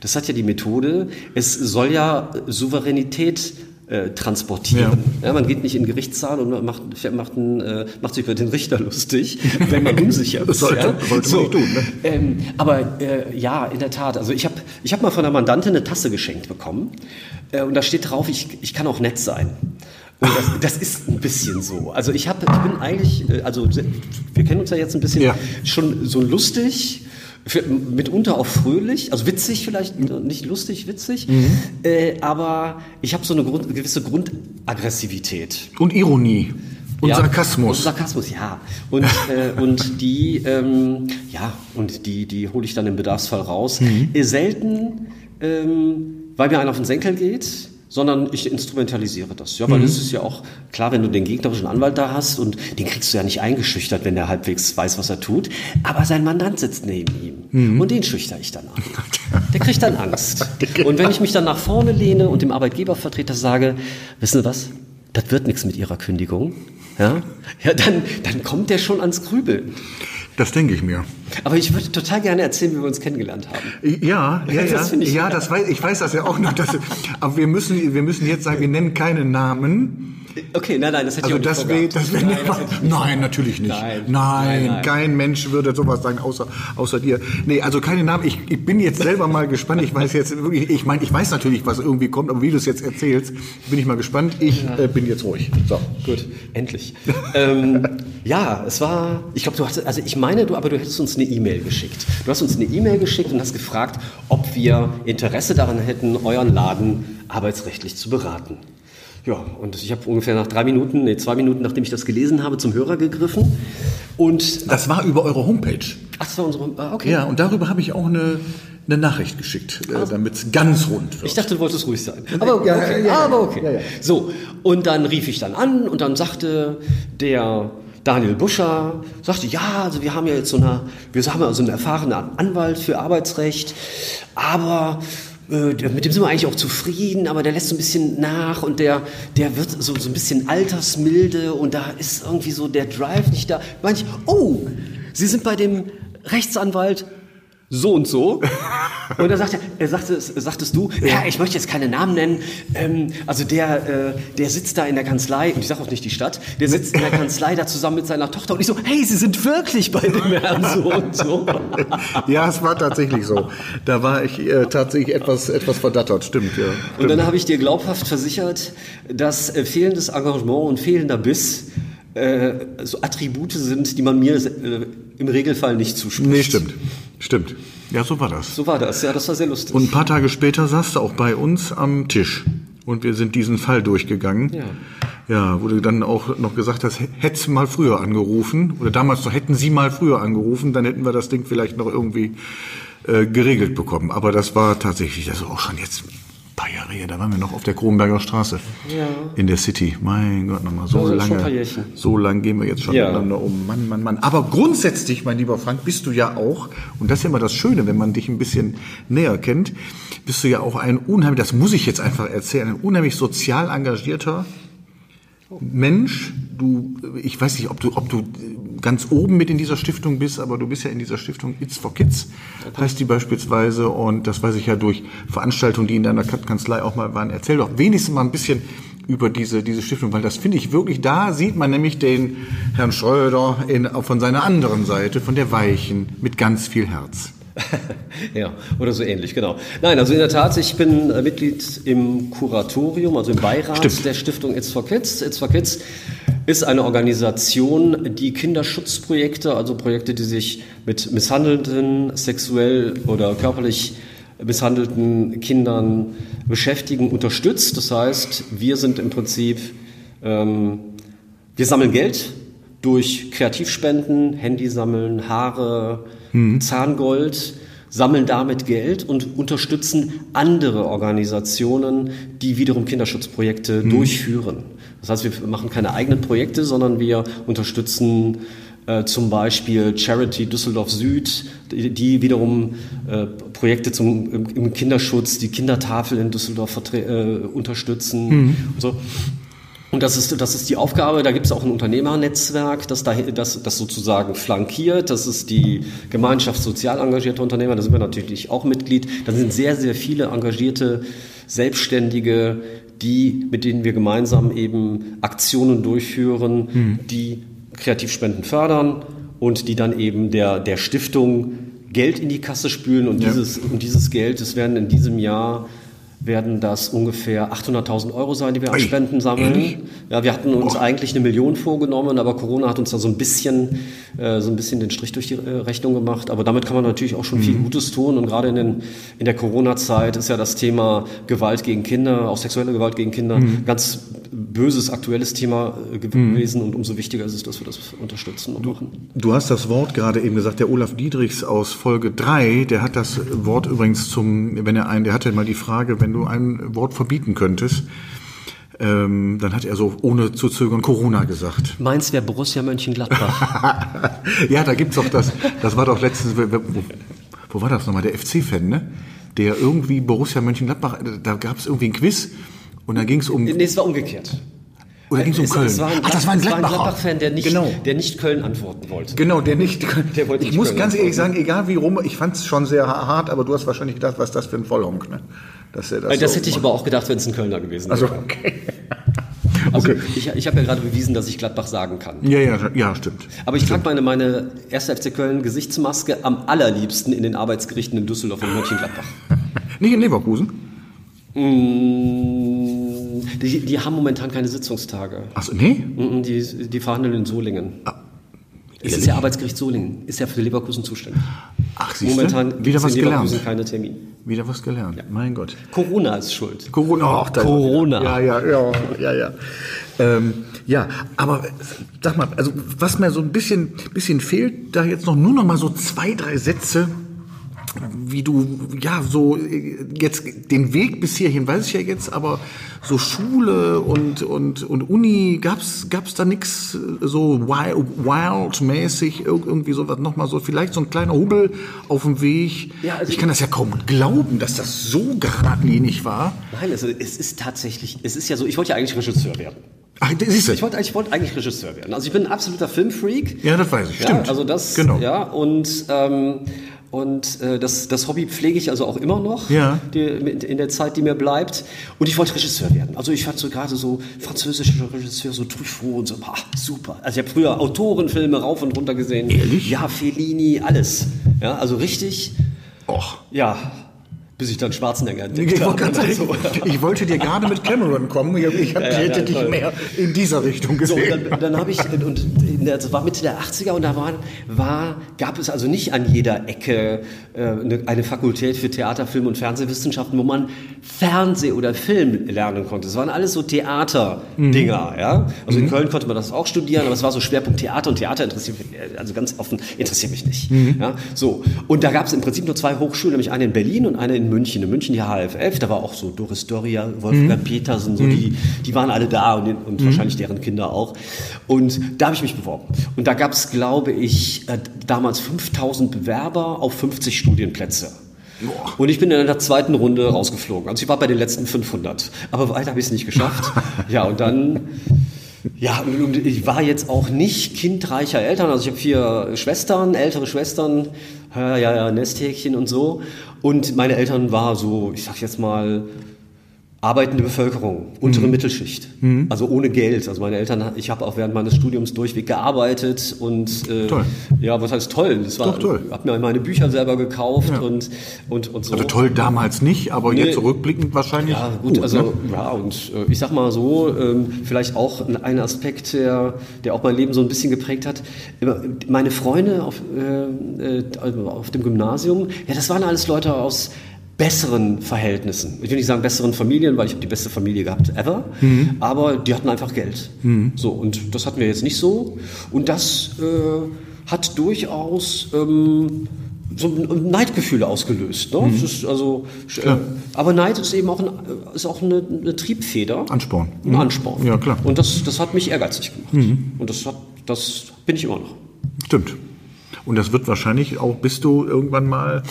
Das hat ja die Methode, es soll ja Souveränität äh, transportieren. Ja. man geht nicht in Gerichtssaal und macht, macht, einen, äh, macht sich über den Richter lustig, wenn man unsicher ist. Sollte- ja. sollte man nicht tun, ne? Ähm, aber äh, ja, in der Tat. Also ich habe ich hab mal von einer Mandantin eine Tasse geschenkt bekommen und da steht drauf, ich, ich kann auch nett sein. Und das, das ist ein bisschen so. Also ich habe, ich bin eigentlich, äh, also wir kennen uns ja jetzt ein bisschen, Ja. schon so lustig, mitunter auch fröhlich, also witzig vielleicht, nicht lustig, witzig, äh, aber ich habe so eine Grund, gewisse Grundaggressivität. Und Ironie und Ja, Sarkasmus. Und Sarkasmus, ja. Und, äh, und die, ähm, ja, und die, die hole ich dann im Bedarfsfall raus. Mhm. Äh, Selten, ähm, weil mir einer auf den Senkel geht, sondern ich instrumentalisiere das. Ja, Mhm. weil es ist ja auch klar, wenn du den gegnerischen Anwalt da hast und den kriegst du ja nicht eingeschüchtert, wenn der halbwegs weiß, was er tut. Aber sein Mandant sitzt neben ihm Mhm. und den schüchter ich dann an. Der kriegt dann Angst. Und wenn ich mich dann nach vorne lehne und dem Arbeitgebervertreter sage, wissen Sie was? Das wird nichts mit Ihrer Kündigung. Ja, ja dann, dann kommt der schon ans Grübeln. Das denke ich mir. Aber ich würde total gerne erzählen, wie wir uns kennengelernt haben. Ja, ja, Das ja, finde ich- ja, das weiß, ich weiß das ja auch noch. Dass, aber wir müssen, wir müssen jetzt sagen, wir nennen keine Namen. Okay, nein, nein, das hätte Also ich auch das vorgehabt. das wäre Nein, nicht, das nein, natürlich nicht. Nein. Nein, Nein, kein Mensch würde sowas sagen, außer, außer dir. Nee, also keine Namen. Ich, ich bin jetzt selber mal gespannt. Ich weiß jetzt wirklich, ich meine, ich weiß natürlich, was irgendwie kommt, aber wie du es jetzt erzählst, bin ich mal gespannt. Ich äh, bin jetzt ruhig. So. Gut, endlich. ähm, ja, es war, ich glaube, du hast, also ich meine, du, aber du hättest uns eine E-Mail geschickt. Du hast uns eine E-Mail geschickt und hast gefragt, ob wir Interesse daran hätten, euren Laden arbeitsrechtlich zu beraten. Ja, und ich habe ungefähr nach drei Minuten, nee, zwei Minuten, nachdem ich das gelesen habe, zum Hörer gegriffen. Und, Das war über eure Homepage. ach, das war unsere, ah, okay. Ja, und darüber habe ich auch eine, eine Nachricht geschickt, äh, damit es ganz rund wird. Ich dachte, du wolltest ruhig sein. Aber Ja, okay. ja, ja, aber okay. ja, ja. So, und dann rief ich dann an und dann sagte der Daniel Buscher, sagte, ja, also wir haben ja jetzt so eine, wir haben also einen erfahrenen Anwalt für Arbeitsrecht, aber mit dem sind wir eigentlich auch zufrieden, aber der lässt so ein bisschen nach und der, der wird so, so ein bisschen altersmilde und da ist irgendwie so der Drive nicht da. Ich, oh, Sie sind bei dem Rechtsanwalt so und so. Und er sagte, er sagte, sagtest du, ja, ich möchte jetzt keine Namen nennen. Ähm, also der, äh, der sitzt da in der Kanzlei, und ich sage auch nicht die Stadt, der sitzt in der Kanzlei da zusammen mit seiner Tochter und ich so, hey, Sie sind wirklich bei dem Herrn so und so. Ja, es war tatsächlich so. Da war ich äh, tatsächlich etwas, etwas verdattert, stimmt, ja. Und dann habe ich dir glaubhaft versichert, dass äh, fehlendes Engagement und fehlender Biss äh, so Attribute sind, die man mir äh, im Regelfall nicht zuspricht. Nee, stimmt. Stimmt. Ja, so war das. So war das, ja, das war sehr lustig. Und ein paar Tage später saß du auch bei uns am Tisch. Und wir sind diesen Fall durchgegangen. Ja. Ja, wo du dann auch noch gesagt hast, hättest mal früher angerufen. Oder damals noch, hätten sie mal früher angerufen, dann hätten wir das Ding vielleicht noch irgendwie äh, geregelt bekommen. Aber das war tatsächlich, das ist auch schon jetzt paar Jahre her, da waren wir noch auf der Kronberger Straße. Ja. In der City. Mein Gott, nochmal so lange. So lang gehen wir jetzt schon Ja. miteinander um. Mann, Mann, Mann. Aber grundsätzlich, mein lieber Frank, bist du ja auch, und das ist ja immer das Schöne, wenn man dich ein bisschen näher kennt, bist du ja auch ein unheimlich, das muss ich jetzt einfach erzählen, ein unheimlich sozial engagierter Mensch. Du, ich weiß nicht, ob du, ob du ganz oben mit in dieser Stiftung bist, aber du bist ja in dieser Stiftung It's for Kids, heißt die beispielsweise, und das weiß ich ja durch Veranstaltungen, die in deiner Kanzlei auch mal waren. Erzähl doch wenigstens mal ein bisschen über diese, diese Stiftung, weil das finde ich wirklich, da sieht man nämlich den Herrn Schröder in, von seiner anderen Seite, von der Weichen, mit ganz viel Herz. Ja, oder so ähnlich, genau. Nein, also in der Tat, ich bin äh, Mitglied im Kuratorium, also im Beirat Stimmt. der Stiftung It's for Kids. It's for Kids ist eine Organisation, die Kinderschutzprojekte, also Projekte, die sich mit misshandelten, sexuell oder körperlich misshandelten Kindern beschäftigen, unterstützt. Das heißt, wir sind im Prinzip, ähm, wir sammeln Geld durch Kreativspenden, Handy sammeln, Haare, Zahngold, sammeln damit Geld und unterstützen andere Organisationen, die wiederum Kinderschutzprojekte durchführen. Das heißt, wir machen keine eigenen Projekte, sondern wir unterstützen äh, zum Beispiel Charity Düsseldorf Süd, die, die wiederum äh, Projekte zum, im, im Kinderschutz, die Kindertafel in Düsseldorf äh, unterstützen. Und so. Und das ist, das ist die Aufgabe. Da gibt es auch ein Unternehmernetzwerk, das, da, das, das sozusagen flankiert. Das ist die Gemeinschaft sozial engagierter Unternehmer. Da sind wir natürlich auch Mitglied. Da sind sehr, sehr viele engagierte Selbstständige, die, mit denen wir gemeinsam eben Aktionen durchführen, die Kreativspenden fördern und die dann eben der, der Stiftung Geld in die Kasse spülen. Und, Ja. dieses, und dieses Geld, das werden in diesem Jahr werden das ungefähr 800.000 Euro sein, die wir an Spenden sammeln. ehrlich? Ja, wir hatten uns eigentlich eine Million vorgenommen, aber Corona hat uns da so ein bisschen, äh, so ein bisschen den Strich durch die äh, Rechnung gemacht. Aber damit kann man natürlich auch schon viel Gutes tun. Und gerade in, den, in der Corona-Zeit ist ja das Thema Gewalt gegen Kinder, auch sexuelle Gewalt gegen Kinder, ganz böses, aktuelles Thema äh, gewesen. Und umso wichtiger ist es, dass wir das unterstützen und machen. Du hast das Wort gerade eben gesagt, der Olaf Diedrichs aus Folge 3, der hat das Wort übrigens zum, wenn er ein, der hatte mal die Frage, wenn du ein Wort verbieten könntest, ähm, dann hat er so ohne zu zögern Corona gesagt. Meins wäre Borussia Mönchengladbach. ja, da gibt's doch das, das war doch letztens, wo, wo war das nochmal, der FC-Fan, ne? Der irgendwie Borussia Mönchengladbach, da gab's irgendwie ein Quiz und da ging's um, nee, es war umgekehrt. Oder ging's um Es- Köln. Es war ein, Ach, das war ein. Gladbach-Fan, der nicht, Genau. der nicht Köln antworten wollte. Genau, der nicht. Der wollte ich nicht muss Köln ganz ehrlich sagen, egal wie rum, ich fand es schon sehr hart, aber du hast wahrscheinlich gedacht, was ist das für ein Vollhonk, ne? Dass er das Das so hätte ich macht. aber auch gedacht, wenn es ein Kölner gewesen wäre. Also, okay. Also, okay. ich, ich habe ja gerade bewiesen, dass ich Gladbach sagen kann. Ja, ja, ja, stimmt. Aber ich trage meine, meine 1. FC Köln Gesichtsmaske am allerliebsten in den Arbeitsgerichten in Düsseldorf und Mönchengladbach. Nicht in Leverkusen? Mm, Die, die haben momentan keine Sitzungstage. Achso, nee? Mm, Die, die verhandeln in Solingen. Es Ah, ehrlich? ist ja Arbeitsgericht Solingen, ist ja für Leverkusen zuständig. Ach, siehst du? Momentan Wieder es was gelernt. keine Termin. Wieder was gelernt. Mein Gott. Corona ist schuld. Corona. Ach, da- Corona. Ja, ja, ja, ja, ja. Ähm, ja, aber sag mal, also was mir so ein bisschen, bisschen fehlt, da jetzt noch nur noch mal so zwei, drei Sätze, wie du, ja, so äh, jetzt den Weg bis hierhin weiß ich ja jetzt, aber so Schule und, und, und Uni, gab's, gab's da nix so wild, wild-mäßig, irg- irgendwie sowas nochmal so, vielleicht so ein kleiner Hubbel auf dem Weg? Ja, also ich kann das ja kaum glauben, dass das so geradlinig war. Nein, also es ist tatsächlich, es ist ja so, ich wollte ja eigentlich Regisseur werden. Ach, siehst du? Ich wollte, eigentlich- ich wollte eigentlich Regisseur werden. Also ich bin ein absoluter Filmfreak. Ja, das weiß ich. Ja, Stimmt. also das, Genau. ja, und, ähm, und äh, das, das Hobby pflege ich also auch immer noch Ja. die, in der Zeit, die mir bleibt. Und ich wollte Regisseur werden. Also ich hatte so gerade so französische Regisseur, so Truffaut und so, ah, super. Also ich habe früher Autorenfilme rauf und runter gesehen. Ehrlich? Ja, Fellini, alles. Ja, also richtig, Och. ja, bis ich dann Schwarzenegger entdeckt Ich wollte, habe. sagen, ich wollte dir gerade mit Cameron kommen. Ich, ich hab- ja, hätte ja, dich mehr in dieser Richtung So, gesehen. und dann, dann habe ich, und das war Mitte der 80er und da war, war, gab es also nicht an jeder Ecke äh, eine, eine Fakultät für Theater, Film und Fernsehwissenschaften, wo man Fernseh oder Film lernen konnte. Es waren alles so Theaterdinger, ja. Also in Köln konnte man das auch studieren, aber es war so Schwerpunkt Theater und Theater interessiert mich, äh, also ganz offen, interessiert mich nicht. Ja, so. Und da gab es im Prinzip nur zwei Hochschulen, nämlich eine in Berlin und eine in München. In München die HFF, da war auch so Doris Doria, Wolfgang Petersen, so die, die waren alle da und, und wahrscheinlich deren Kinder auch. Und da habe ich mich beworben. Und da gab es, glaube ich, äh, damals 5000 Bewerber auf 50 Studienplätze. Und ich bin in der zweiten Runde rausgeflogen. Also ich war bei den letzten 500. Aber weiter habe ich es nicht geschafft. ja, und dann ja, ich war jetzt auch nicht kindreicher Eltern. Also ich habe vier Schwestern, ältere Schwestern, ja, ja, Nesthäkchen und so. Und meine Eltern war so, ich sag jetzt mal, arbeitende Bevölkerung, untere Mhm. Mittelschicht. Also ohne Geld. Also meine Eltern, ich habe auch während meines Studiums durchweg gearbeitet und äh, Toll. ja, was heißt toll? Das war, Doch, toll. habe mir meine Bücher selber gekauft Ja. und, und, und so. Also toll damals nicht, aber Nee. jetzt zurückblickend wahrscheinlich. Ja, gut, also ne? ja, und äh, ich sag mal so, ähm, vielleicht auch ein- Aspekt, der, der auch mein Leben so ein bisschen geprägt hat. Meine Freunde auf, äh, äh, auf dem Gymnasium, ja, das waren alles Leute aus besseren Verhältnissen. Ich will nicht sagen besseren Familien, weil ich habe die beste Familie gehabt ever, aber die hatten einfach Geld. So, und das hatten wir jetzt nicht so. Und das äh, hat durchaus ähm, so Neidgefühle ausgelöst. Ne? Das ist also, äh, aber Neid ist eben auch, ein, ist auch eine, eine Triebfeder. Ansporn. Ein Ansporn. Ja, klar. Und das, das hat mich ehrgeizig gemacht. Und das, hat, das bin ich immer noch. Stimmt. Und das wird wahrscheinlich auch, bist du irgendwann mal,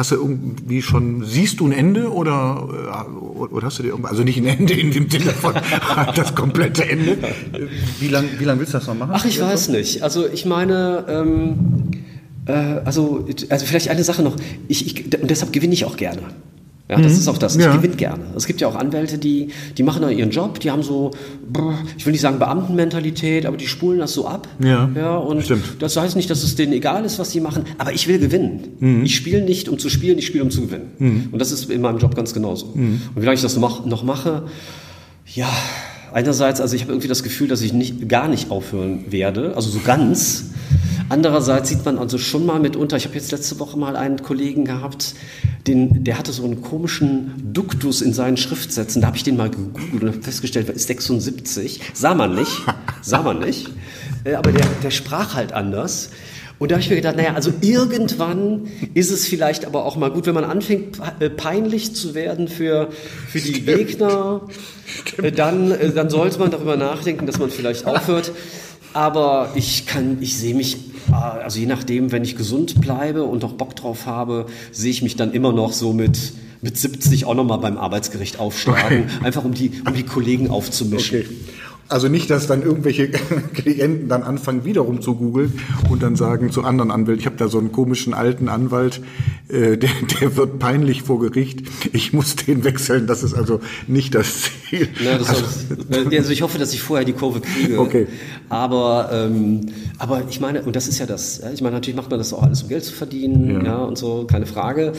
hast du irgendwie schon, siehst du ein Ende oder, äh, oder hast du dir irgendwann, also nicht ein Ende in dem Sinne von das komplette Ende. Wie lange wie lang willst du das noch machen? Ach, ich weiß nicht. Also ich meine, ähm, äh, also, also vielleicht eine Sache noch. Ich, ich, und deshalb gewinne ich auch gerne. Ja, das ist auch das. Ich Ja. gewinne gerne. Es gibt ja auch Anwälte, die, die machen da ihren Job, die haben so, ich will nicht sagen Beamtenmentalität, aber die spulen das so ab. Ja, ja und stimmt. das heißt nicht, dass es denen egal ist, was sie machen, aber ich will gewinnen. Ich spiele nicht, um zu spielen, ich spiele, um zu gewinnen. Und das ist in meinem Job ganz genauso. Und wie lange ich das noch, noch mache, ja, einerseits, also ich habe irgendwie das Gefühl, dass ich nicht, gar nicht aufhören werde, also so ganz. Andererseits sieht man also schon mal mitunter, ich habe jetzt letzte Woche mal einen Kollegen gehabt, den, der hatte so einen komischen Duktus in seinen Schriftsätzen. Da habe ich den mal gegoogelt und habe festgestellt, ist 76. Sah man nicht, sah man nicht. Äh, Aber der, der sprach halt anders. Und da habe ich mir gedacht, naja, also irgendwann ist es vielleicht aber auch mal gut, wenn man anfängt, äh, peinlich zu werden für, für die Gegner, äh, dann, dann sollte man darüber nachdenken, dass man vielleicht aufhört. Aber ich kann, ich sehe mich, äh, also je nachdem, wenn ich gesund bleibe und auch Bock drauf habe, sehe ich mich dann immer noch so mit, mit 70 auch nochmal beim Arbeitsgericht aufschlagen, einfach um die, um die Kollegen aufzumischen. Okay. Also nicht, dass dann irgendwelche Klienten dann anfangen, wiederum zu googeln und dann sagen zu anderen Anwälten, ich habe da so einen komischen alten Anwalt, äh, der, der wird peinlich vor Gericht, ich muss den wechseln, das ist also nicht das Ziel. Ja, das also, also, also ich hoffe, dass ich vorher die Kurve kriege. Okay. Aber, ähm, aber ich meine, und das ist ja das, ja, ich meine, natürlich macht man das auch alles, um Geld zu verdienen, ja, und so, keine Frage.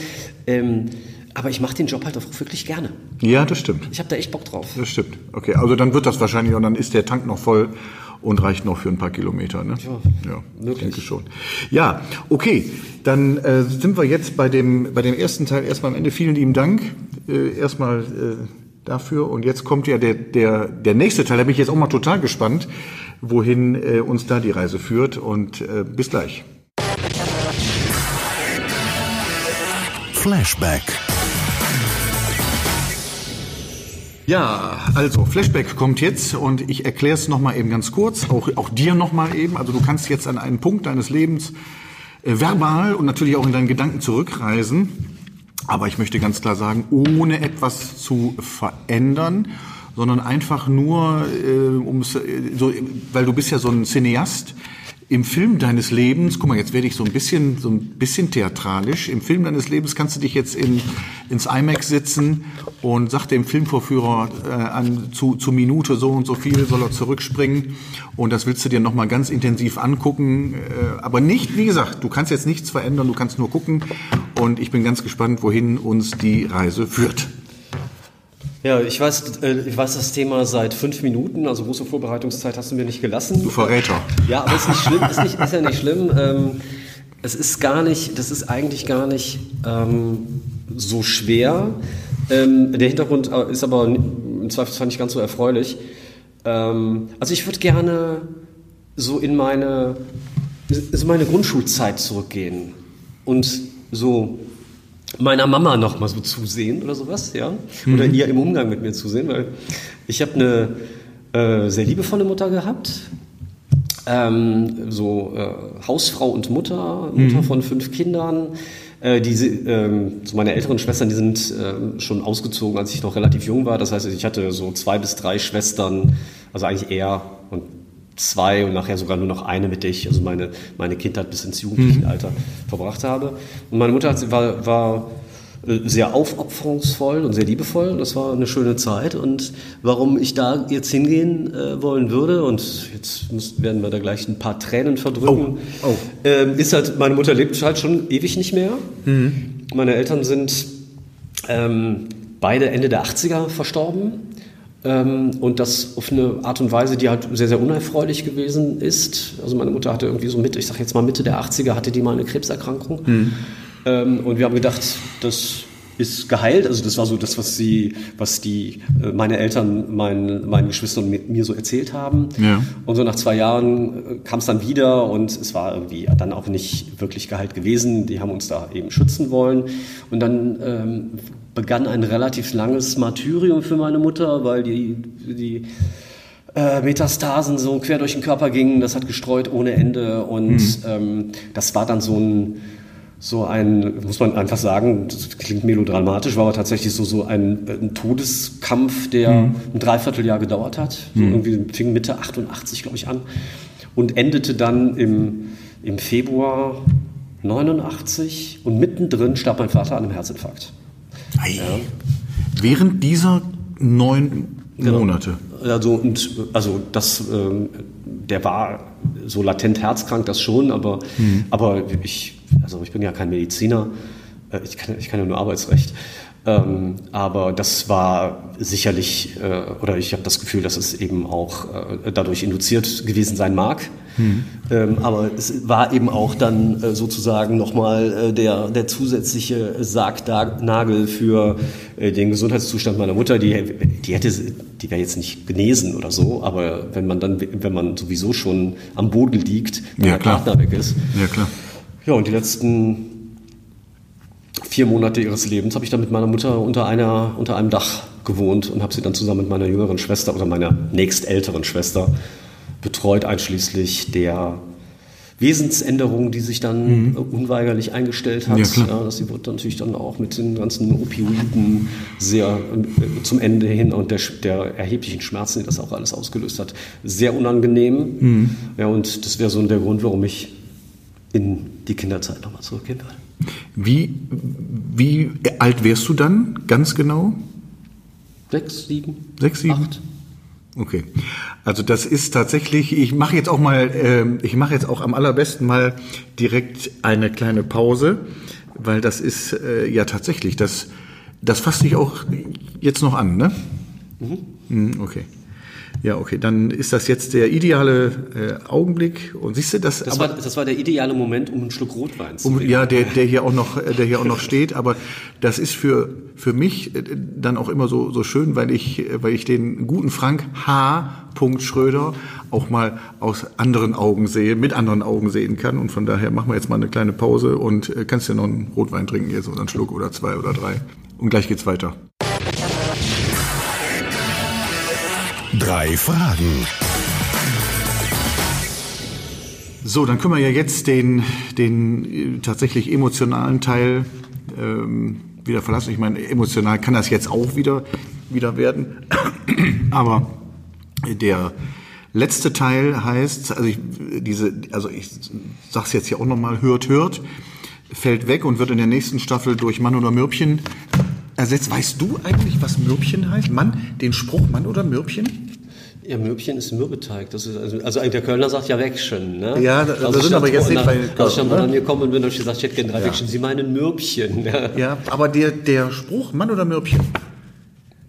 Ähm, aber ich mache den Job halt auch wirklich gerne. ja, das stimmt. Ich habe da echt Bock drauf. Das stimmt. Okay, also dann wird das wahrscheinlich und dann ist der Tank noch voll und reicht noch für ein paar Kilometer. Ne? Ja, ja möglich. ich denke schon. Ja, okay, dann äh, sind wir jetzt bei dem, bei dem ersten Teil erstmal am Ende. Vielen lieben Dank äh, erstmal äh, dafür. Und jetzt kommt ja der, der, der nächste Teil. Da bin ich jetzt auch mal total gespannt, wohin äh, uns da die Reise führt. Und äh, bis gleich. Flashback. Ja, also Flashback kommt jetzt und ich erkläre es nochmal eben ganz kurz, auch, auch dir nochmal eben. Also du kannst jetzt an einen Punkt deines Lebens äh, verbal und natürlich auch in deinen Gedanken zurückreisen. Aber ich möchte ganz klar sagen, ohne etwas zu verändern, sondern einfach nur, äh, ums, äh, so, weil du bist ja so ein Cineast, im Film deines Lebens, guck mal, jetzt werde ich so ein bisschen, so ein bisschen theatralisch. Im Film deines Lebens kannst du dich jetzt in, ins IMAX sitzen und sag dem Filmvorführer äh, an, zu, zu Minute so und so viel soll er zurückspringen. Und das willst du dir nochmal ganz intensiv angucken. Äh, aber nicht, wie gesagt, du kannst jetzt nichts verändern, du kannst nur gucken. Und ich bin ganz gespannt, wohin uns die Reise führt. Ja, ich weiß, äh, ich weiß das Thema seit fünf Minuten, also große Vorbereitungszeit hast du mir nicht gelassen. Du Verräter. Ja, aber ist nicht schlimm, ist, nicht, ist ja nicht schlimm. Ähm, es ist gar nicht, das ist eigentlich gar nicht ähm, so schwer. Ähm, der Hintergrund äh, ist aber im Zweifelsfall nicht ganz so erfreulich. Ähm, also ich würde gerne so in meine, so meine Grundschulzeit zurückgehen und so meiner Mama noch mal so zusehen oder sowas, ja, oder ihr im Umgang mit mir zusehen, weil ich habe eine äh, sehr liebevolle Mutter gehabt, ähm, so äh, Hausfrau und Mutter, Mutter von fünf Kindern. Äh, diese, ähm, so meine älteren Schwestern, die sind ähm, schon ausgezogen, als ich noch relativ jung war. Das heißt, ich hatte so zwei bis drei Schwestern, also eigentlich eher und zwei und nachher sogar nur noch eine, mit der ich also meine, meine Kindheit bis ins Jugendlichenalter verbracht habe. Und meine Mutter hat, war, war äh, sehr aufopferungsvoll und sehr liebevoll. Das war eine schöne Zeit. Und warum ich da jetzt hingehen äh, wollen würde, und jetzt müssen, werden wir da gleich ein paar Tränen verdrücken, Oh, oh. Ähm, ist halt, meine Mutter lebt halt schon ewig nicht mehr. Meine Eltern sind ähm, beide Ende der 80er verstorben. Ähm, und das auf eine Art und Weise, die halt sehr, sehr unerfreulich gewesen ist. Also meine Mutter hatte irgendwie so Mitte, ich sag jetzt mal Mitte der 80er, hatte die mal eine Krebserkrankung. Ähm, und wir haben gedacht, das ist geheilt. Also das war so das, was sie, was die, äh, meine Eltern, meinen, meinen Geschwistern mit mir so erzählt haben. Ja. Und so nach zwei Jahren äh, kam es dann wieder und es war irgendwie dann auch nicht wirklich geheilt gewesen. Die haben uns da eben schützen wollen. Und dann ähm, begann ein relativ langes Martyrium für meine Mutter, weil die, die äh, Metastasen so quer durch den Körper gingen. Das hat gestreut ohne Ende. Und ähm, das war dann so ein so ein, muss man einfach sagen, das klingt melodramatisch, war aber tatsächlich so, so ein, ein Todeskampf, der ein Dreivierteljahr gedauert hat. So irgendwie fing Mitte 88, glaube ich, an und endete dann im, im Februar 89 und mittendrin starb mein Vater an einem Herzinfarkt. Ei. Während dieser neun Monate. Also, und, also das, ähm, der war so latent herzkrank, das schon, aber, aber ich, also ich bin ja kein Mediziner, äh, ich kann, ich kann ja nur Arbeitsrecht. Ähm, aber das war sicherlich, äh, oder ich habe das Gefühl, dass es eben auch äh, dadurch induziert gewesen sein mag. Ähm, aber es war eben auch dann äh, sozusagen nochmal äh, der, der zusätzliche Sargnagel für äh, den Gesundheitszustand meiner Mutter. Die, die hätte, die wäre jetzt nicht genesen oder so, aber wenn man dann, wenn man sowieso schon am Boden liegt, wenn Ja, der klar. Partner weg ist. Ja, klar. Ja, und die letzten vier Monate ihres Lebens habe ich dann mit meiner Mutter unter, einer, unter einem Dach gewohnt und habe sie dann zusammen mit meiner jüngeren Schwester oder meiner nächstälteren Schwester betreut, einschließlich der Wesensänderung, die sich dann äh, unweigerlich eingestellt hat. Mhm. Ja, sie wird natürlich dann auch mit den ganzen Opioiden sehr äh, zum Ende hin und der, der erheblichen Schmerzen, die das auch alles ausgelöst hat, sehr unangenehm. Mhm. Ja, und das wäre so der Grund, warum ich in die Kinderzeit nochmal zurückgehen will. Wie, wie alt wärst du dann, ganz genau? Sechs, sieben, Sechs, sieben? acht. Okay. Also das ist tatsächlich, ich mache jetzt auch mal, ähm, ich mache jetzt auch am allerbesten mal direkt eine kleine Pause, weil das ist äh, ja tatsächlich, das, das fasst dich auch jetzt noch an, ne? Mhm. Okay. Ja, okay, dann ist das jetzt der ideale äh, Augenblick und siehst du das? Das, aber- war, das war der ideale Moment, um einen Schluck Rotwein zu Um, trinken. ja, der, der hier auch noch, äh, der hier auch noch steht. Aber das ist für für mich äh, dann auch immer so so schön, weil ich äh, weil ich den guten Frank H. Schröder auch mal aus anderen Augen sehe, mit anderen Augen sehen kann. Und von daher machen wir jetzt mal eine kleine Pause und äh, kannst ja noch einen Rotwein trinken jetzt oder einen Schluck oder zwei oder drei. Und gleich geht's weiter. Drei Fragen. So, dann können wir ja jetzt den, den äh, tatsächlich emotionalen Teil ähm, wieder verlassen. Ich meine, emotional kann das jetzt auch wieder, wieder werden. Aber der letzte Teil heißt, also ich, diese, also ich sag's jetzt hier auch nochmal, hört, hört, fällt weg und wird in der nächsten Staffel durch Mann oder Mürbchen ersetzt. Weißt du eigentlich, was Mürbchen heißt? Mann, den Spruch Mann oder Mürbchen? Ja, Mürbchen ist Mürbeteig. Das ist also, also der Kölner sagt ja Wegschen. Ne? Ja, da- also sind aber jetzt nicht na- bei Als ich Köln, dann mal ne? an mir kommen bin, habe ich gesagt, ich hätte gerne drei Wegschen. Sie meinen Mürbchen. Ja. Ja, aber der, der Spruch Mann oder Mürbchen?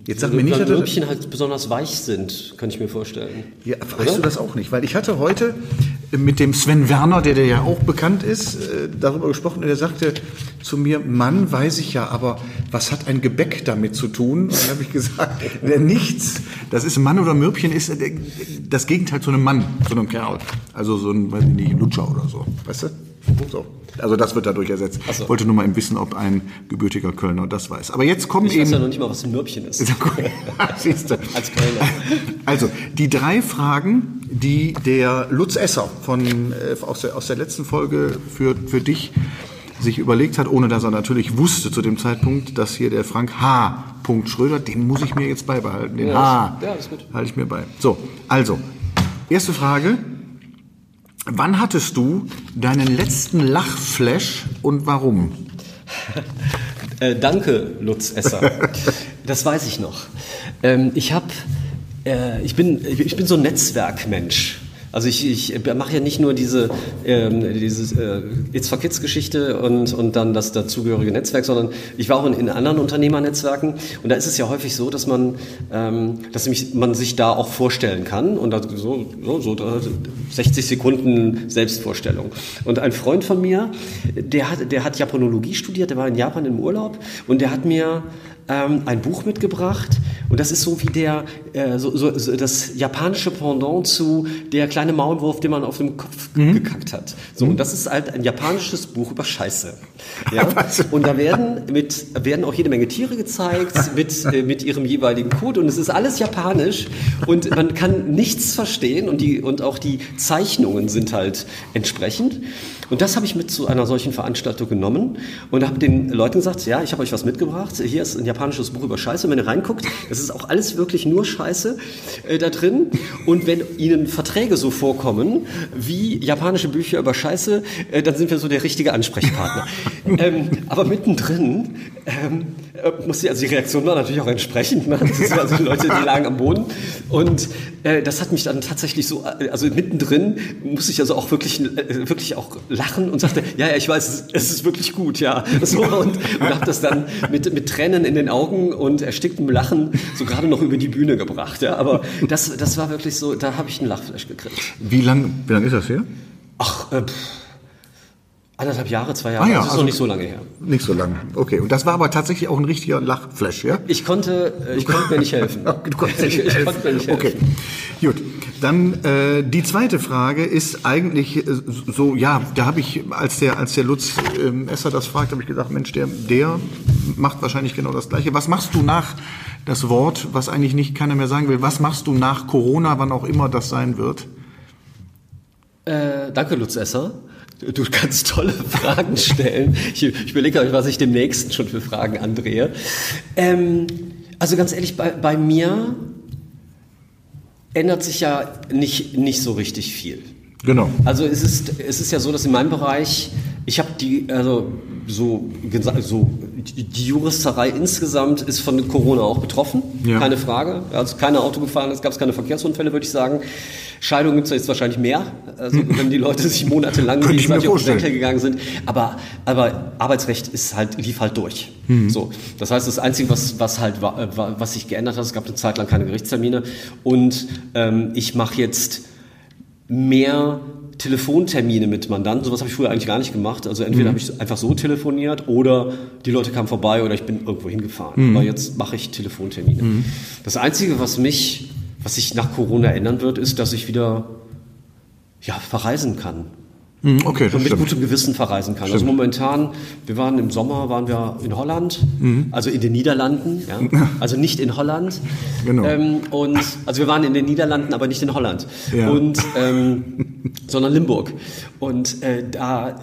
Jetzt sag mir nicht, dass das- Mürbchen halt besonders weich sind, kann ich mir vorstellen. Ja, weißt du das auch nicht? Weil ich hatte heute mit dem Sven Werner, der dir ja auch bekannt ist, äh, darüber gesprochen und er sagte zu mir, Mann, weiß ich ja, aber was hat ein Gebäck damit zu tun? Und dann habe ich gesagt, äh, nichts. Das ist Mann oder Mürbchen ist äh, das Gegenteil zu einem Mann, zu einem Kerl. Also so ein, weiß ich nicht, ein Lutscher oder so, weißt du? So. Also das wird dadurch ersetzt. Ach so. Ich wollte nur mal wissen, ob ein gebürtiger Kölner das weiß. Aber jetzt kommen Ich eben... weiß ja noch nicht mal, was ein Mürbchen ist. Siehst du. Als Kölner. Also, die drei Fragen, die der Lutz Esser von, äh, aus, der, aus der letzten Folge für, für dich sich überlegt hat, ohne dass er natürlich wusste zu dem Zeitpunkt, dass hier der Frank H. Schröder, den muss ich mir jetzt beibehalten. Den Ja, H. ja, halte ich mir bei. So, also, erste Frage. Wann hattest du deinen letzten Lachflash und warum? Äh, danke, Lutz Esser. das weiß ich noch. Ähm, ich habe, äh, ich bin, ich bin so ein Netzwerkmensch. Also ich, ich mache ja nicht nur diese ähm, dieses äh, It's for Kids Geschichte und, und dann das dazugehörige Netzwerk, sondern ich war auch in, in anderen Unternehmernetzwerken und da ist es ja häufig so, dass man, ähm, dass mich, man sich da auch vorstellen kann und da so, so, so da 60 Sekunden Selbstvorstellung. Und ein Freund von mir, der hat, der hat Japanologie studiert, der war in Japan im Urlaub und der hat mir ähm, ein Buch mitgebracht und das ist so wie der äh, so, so, so das japanische Pendant zu der kleine Maulwurf, den man auf dem Kopf gekackt hat. So und das ist halt ein japanisches Buch über Scheiße. Ja? Und da werden mit werden auch jede Menge Tiere gezeigt mit äh, mit ihrem jeweiligen Code und es ist alles japanisch und man kann nichts verstehen und die und auch die Zeichnungen sind halt entsprechend. Und das habe ich mit zu einer solchen Veranstaltung genommen und habe den Leuten gesagt, ja, ich habe euch was mitgebracht. Hier ist ein japanisches Buch über Scheiße. Und wenn ihr reinguckt, das ist auch alles wirklich nur Scheiße äh, da drin. Und wenn Ihnen Verträge so vorkommen wie japanische Bücher über Scheiße, äh, dann sind wir so der richtige Ansprechpartner. ähm, aber mittendrin ähm, äh, muss die, also die Reaktion war natürlich auch entsprechend. Ne? Das ist also die Leute, die lagen am Boden. Und das hat mich dann tatsächlich so, äh, also mittendrin musste ich also auch wirklich, äh, wirklich auch lachen und sagte, ja, ja, ich weiß, es ist, es ist wirklich gut, ja. So, und und habe das dann mit, mit Tränen in den Augen und ersticktem Lachen so gerade noch über die Bühne gebracht. Ja. Aber das, das war wirklich so, da habe ich einen Lachflash gekriegt. Wie lang, wie lang ist das her? Ach, äh, pff, anderthalb Jahre, zwei Jahre, Ah ja, das ist also- noch nicht so lange her. Nicht so lang. Okay. Und das war aber tatsächlich auch ein richtiger Lachflash, ja? Ich konnte, äh, ich konnte mir nicht helfen. Du konntest nicht ich, ich helfen. konnte mir nicht helfen. Okay, gut. Dann äh, die zweite Frage ist eigentlich äh, so, ja, da habe ich, als der, als der Lutz ähm, Esser das fragt, habe ich gesagt, Mensch, der, der macht wahrscheinlich genau das Gleiche. Was machst du nach das Wort, was eigentlich nicht keiner mehr sagen will, was machst du nach Corona, wann auch immer das sein wird? Äh, danke, Lutz Esser. Du- kannst tolle Fragen stellen. Ich, ich überlege euch, was ich demnächst schon für Fragen andrehe. Ähm, also ganz ehrlich, bei, bei mir ändert sich ja nicht, nicht so richtig viel. Genau. Also es ist, es ist ja so, dass in meinem Bereich, ich habe die, also so, so die Juristerei insgesamt ist von Corona auch betroffen, Ja. keine Frage. Also keine Auto gefahren, es gab keine Verkehrsunfälle, würde ich sagen. Scheidungen gibt es jetzt wahrscheinlich mehr, also wenn die Leute sich monatelang gegenseitig auf den. Senkel gegangen sind. Aber, aber Arbeitsrecht ist halt, lief halt durch. Mhm. So. Das heißt, das Einzige, was, was halt war, was sich geändert hat, es gab eine Zeit lang keine Gerichtstermine und ähm, ich mache jetzt mehr Telefontermine mit Mandanten. Sowas habe ich früher eigentlich gar nicht gemacht. Also entweder habe ich einfach so telefoniert oder die Leute kamen vorbei oder ich bin irgendwo hingefahren. Aber jetzt mache ich Telefontermine. Das Einzige, was mich, was sich nach Corona ändern wird, ist, dass ich wieder ja, verreisen kann. Hm, Okay, Und mit stimmt. gutem Gewissen verreisen kann. Also momentan, wir waren im Sommer, waren wir in Holland, also in den Niederlanden, ja? also nicht in Holland. Genau. Ähm, und also wir waren in den Niederlanden, aber nicht in Holland. Ja. Und ähm, sondern Limburg. Und äh, da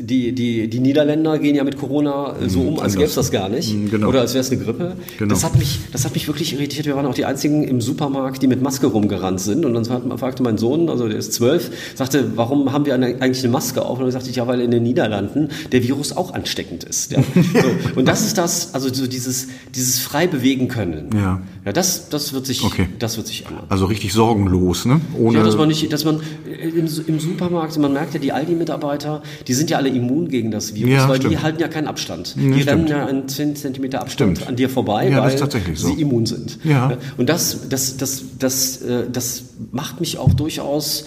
die, die, die Niederländer gehen ja mit Corona äh, so um, als gäbe es das gar nicht. Mhm, genau. Oder als wäre es eine Grippe. Genau. Das hat mich, das hat mich wirklich irritiert. Wir waren auch die einzigen im Supermarkt, die mit Maske rumgerannt sind. Und dann fragte mein Sohn, also der ist zwölf, sagte, warum haben wir eigentlich eine Maske auf? Und dann sagte ich, ja, weil in den Niederlanden der Virus auch ansteckend ist. Ja. So. Und das ist das, also so dieses, dieses frei bewegen können. Ja. Ja, das, das wird sich, Okay. das wird sich ändern. Also richtig sorgenlos, ne? Ohne, Ja, dass man nicht, dass man äh, im, im Supermarkt, man merkt ja, die Aldi-Mitarbeiter, die sind ja alle immun gegen das Virus, Ja, weil die stimmt. halten ja keinen Abstand. Ja, die stimmt. rennen ja einen 10 Zentimeter Abstand Stimmt. an dir vorbei, Ja, das weil so. sie immun sind. Ja. Und das, das, das, das, äh, das macht mich auch durchaus,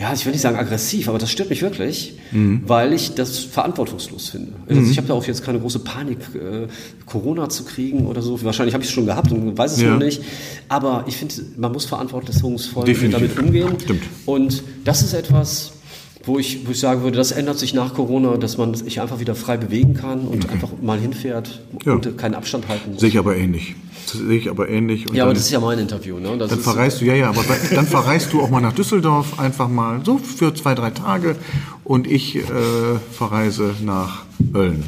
ja, ich will nicht sagen aggressiv, aber das stört mich wirklich, Mhm. weil ich das verantwortungslos finde. Also ich habe da auch jetzt keine große Panik, äh, Corona zu kriegen oder so. Wahrscheinlich habe ich es schon gehabt und weiß es Ja. nur nicht. Aber ich finde, man muss verantwortungsvoll damit umgehen. Stimmt. Und das ist etwas, wo ich, wo ich sagen würde, das ändert sich nach Corona, dass man sich einfach wieder frei bewegen kann und einfach mal hinfährt Ja. und keinen Abstand halten muss. Sehe ich aber ähnlich. Sehe ich aber ähnlich. Und Ja, aber das ist ja mein Interview. Ne? Das dann ist, verreist du, ja, ja, aber dann verreist du auch mal nach Düsseldorf, einfach mal so für zwei, drei Tage und ich äh, verreise nach Ölln.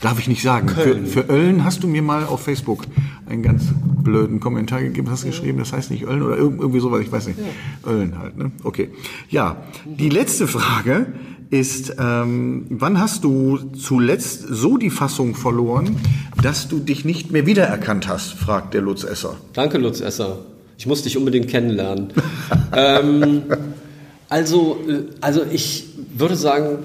Darf ich nicht sagen. Für, Köln. für Ölln hast du mir mal auf Facebook einen ganz blöden Kommentar gegeben, hast geschrieben, das heißt nicht Ölln oder irg- irgendwie sowas, ich weiß nicht. Ölln halt, ne? Okay. Ja, die letzte Frage ist, ähm, wann hast du zuletzt so die Fassung verloren, dass du dich nicht mehr wiedererkannt hast, fragt der Lutz Esser. Danke, Lutz Esser. Ich muss dich unbedingt kennenlernen. ähm, also, äh, also ich würde sagen,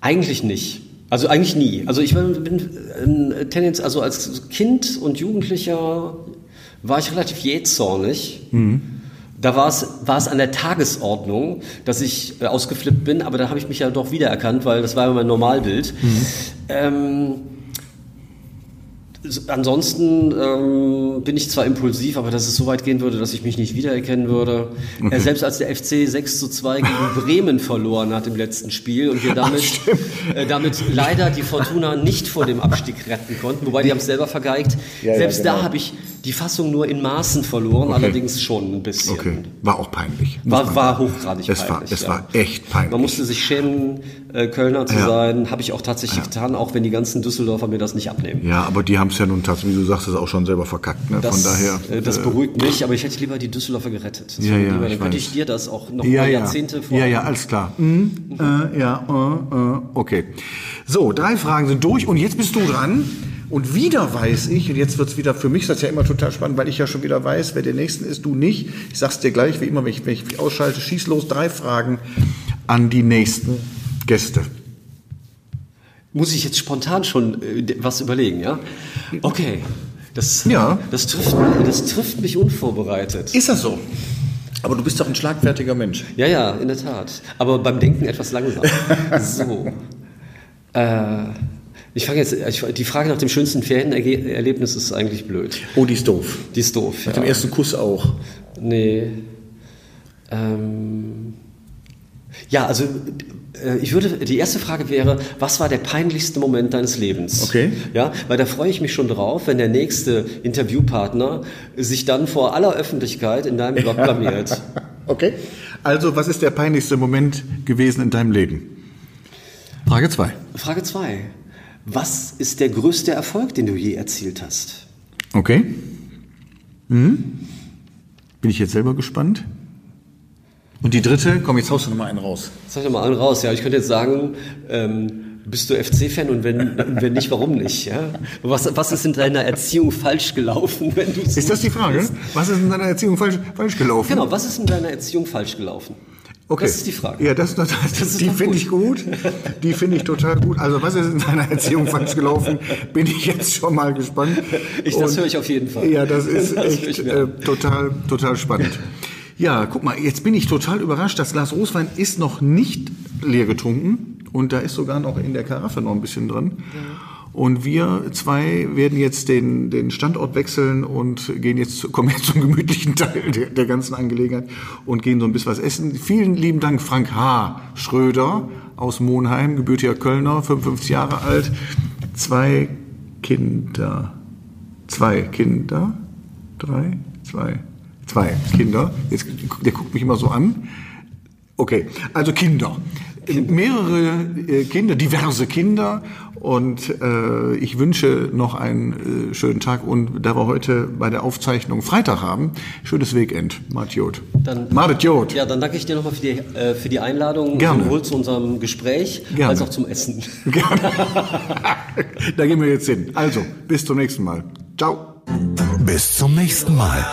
eigentlich nicht. Also eigentlich nie. Also ich bin äh, Tendenz, also als Kind und Jugendlicher war ich relativ jähzornig. Da war es, war es an der Tagesordnung, dass ich äh, ausgeflippt bin, aber da habe ich mich ja doch wiedererkannt, weil das war ja mein Normalbild. Ähm, Ansonsten ähm, bin ich zwar impulsiv, aber dass es so weit gehen würde, dass ich mich nicht wiedererkennen würde. Äh, selbst als der FC 6 zu 2 gegen Bremen verloren hat im letzten Spiel und wir damit, äh, damit leider die Fortuna nicht vor dem Abstieg retten konnten, wobei die haben es selber vergeigt. Ja, ja, selbst genau. da habe ich die Fassung nur in Maßen verloren, allerdings schon ein bisschen. Okay, war auch peinlich. War, war hochgradig Es war, peinlich. es ja. war echt peinlich. Man musste sich schämen, äh, Kölner zu Ja. sein. Habe ich auch tatsächlich getan, auch wenn die ganzen Düsseldorfer mir das nicht abnehmen. ja, aber die haben es ja nun tatsächlich, wie du sagst, es auch schon selber verkackt. Ne? Das, Von daher. äh, das beruhigt mich, aber ich hätte lieber die Düsseldorfer gerettet. Das Ja, ja, lieber, ich dann könnte weiß. ich dir das auch noch ja, ja. Jahrzehnte vor. Ja, ja, alles klar. Mhm. Äh, ja, äh, äh, okay. So, drei Fragen sind durch und jetzt bist du dran. Und wieder weiß ich, und jetzt wird's wieder, für mich ist das ja immer total spannend, weil ich ja schon wieder weiß, wer der Nächsten ist, du nicht. Ich sag's dir gleich, wie immer, wenn ich, wenn ich ausschalte, schieß los, drei Fragen an die nächsten Gäste. Muss ich jetzt spontan schon äh, was überlegen, ja? Okay. Das, Ja. das, trifft, das trifft mich unvorbereitet. Ist das so? Aber du bist doch ein schlagfertiger Mensch. Ja, ja, in der Tat. Aber beim Denken etwas langsam. so. Äh, ich fange jetzt, ich, die Frage nach dem schönsten Ferienerlebnis ist eigentlich blöd. Oh, die ist doof. Die ist doof. Nach ja. dem ersten Kuss auch. Nee. Ähm, ja, also äh, ich würde, die erste Frage wäre, was war der peinlichste Moment deines Lebens? Okay. Ja, weil da freue ich mich schon drauf, wenn der nächste Interviewpartner sich dann vor aller Öffentlichkeit in deinem Blog blamiert. Okay. Also, was ist der peinlichste Moment gewesen in deinem Leben? Frage zwei. Frage zwei: Was ist der größte Erfolg, den du je erzielt hast? Okay. Hm? Bin ich jetzt selber gespannt? Und die dritte, komm, jetzt haust du noch mal einen raus. Sag doch mal einen raus, ja. Ich könnte jetzt sagen, ähm, bist du FC-Fan und wenn, wenn nicht, warum nicht? Ja? Was, was ist in deiner Erziehung falsch gelaufen, wenn du Ist das die Frage? Was ist in deiner Erziehung falsch, falsch gelaufen? Genau, was ist in deiner Erziehung falsch gelaufen? Okay. Das ist die Frage. Ja, das, das, ist die doch finde ich gut. Die finde ich total gut. Also, was ist in deiner Erziehung falsch gelaufen? Bin ich jetzt schon mal gespannt. Ich- das höre ich auf jeden Fall. Ja, das ist Das echt äh, total, total spannend. Ja, guck mal, jetzt bin ich total überrascht. Das Glas Rotwein ist noch nicht leer getrunken und da ist sogar noch in der Karaffe noch ein bisschen drin. Und wir zwei werden jetzt den, den Standort wechseln und gehen jetzt, kommen jetzt zum gemütlichen Teil der, der ganzen Angelegenheit und gehen so ein bisschen was essen. Vielen lieben Dank, Frank H. Schröder aus Monheim, gebürtiger Kölner, 55 Jahre alt, zwei Kinder, zwei Kinder, drei, zwei, zwei Kinder. Jetzt, der guckt mich immer so an. Okay, also Kinder. Mehrere äh, Kinder, diverse Kinder und äh, ich wünsche noch einen äh, schönen Tag und da wir heute bei der Aufzeichnung Freitag haben, schönes Weekend. Matjot. Dann- Madet Jod. Ja, dann danke ich dir nochmal für die, äh, für die Einladung, Gerne. sowohl zu unserem Gespräch Gerne. als auch zum Essen. Gerne. da gehen wir jetzt hin. Also, bis zum nächsten Mal. Ciao. Bis zum nächsten Mal.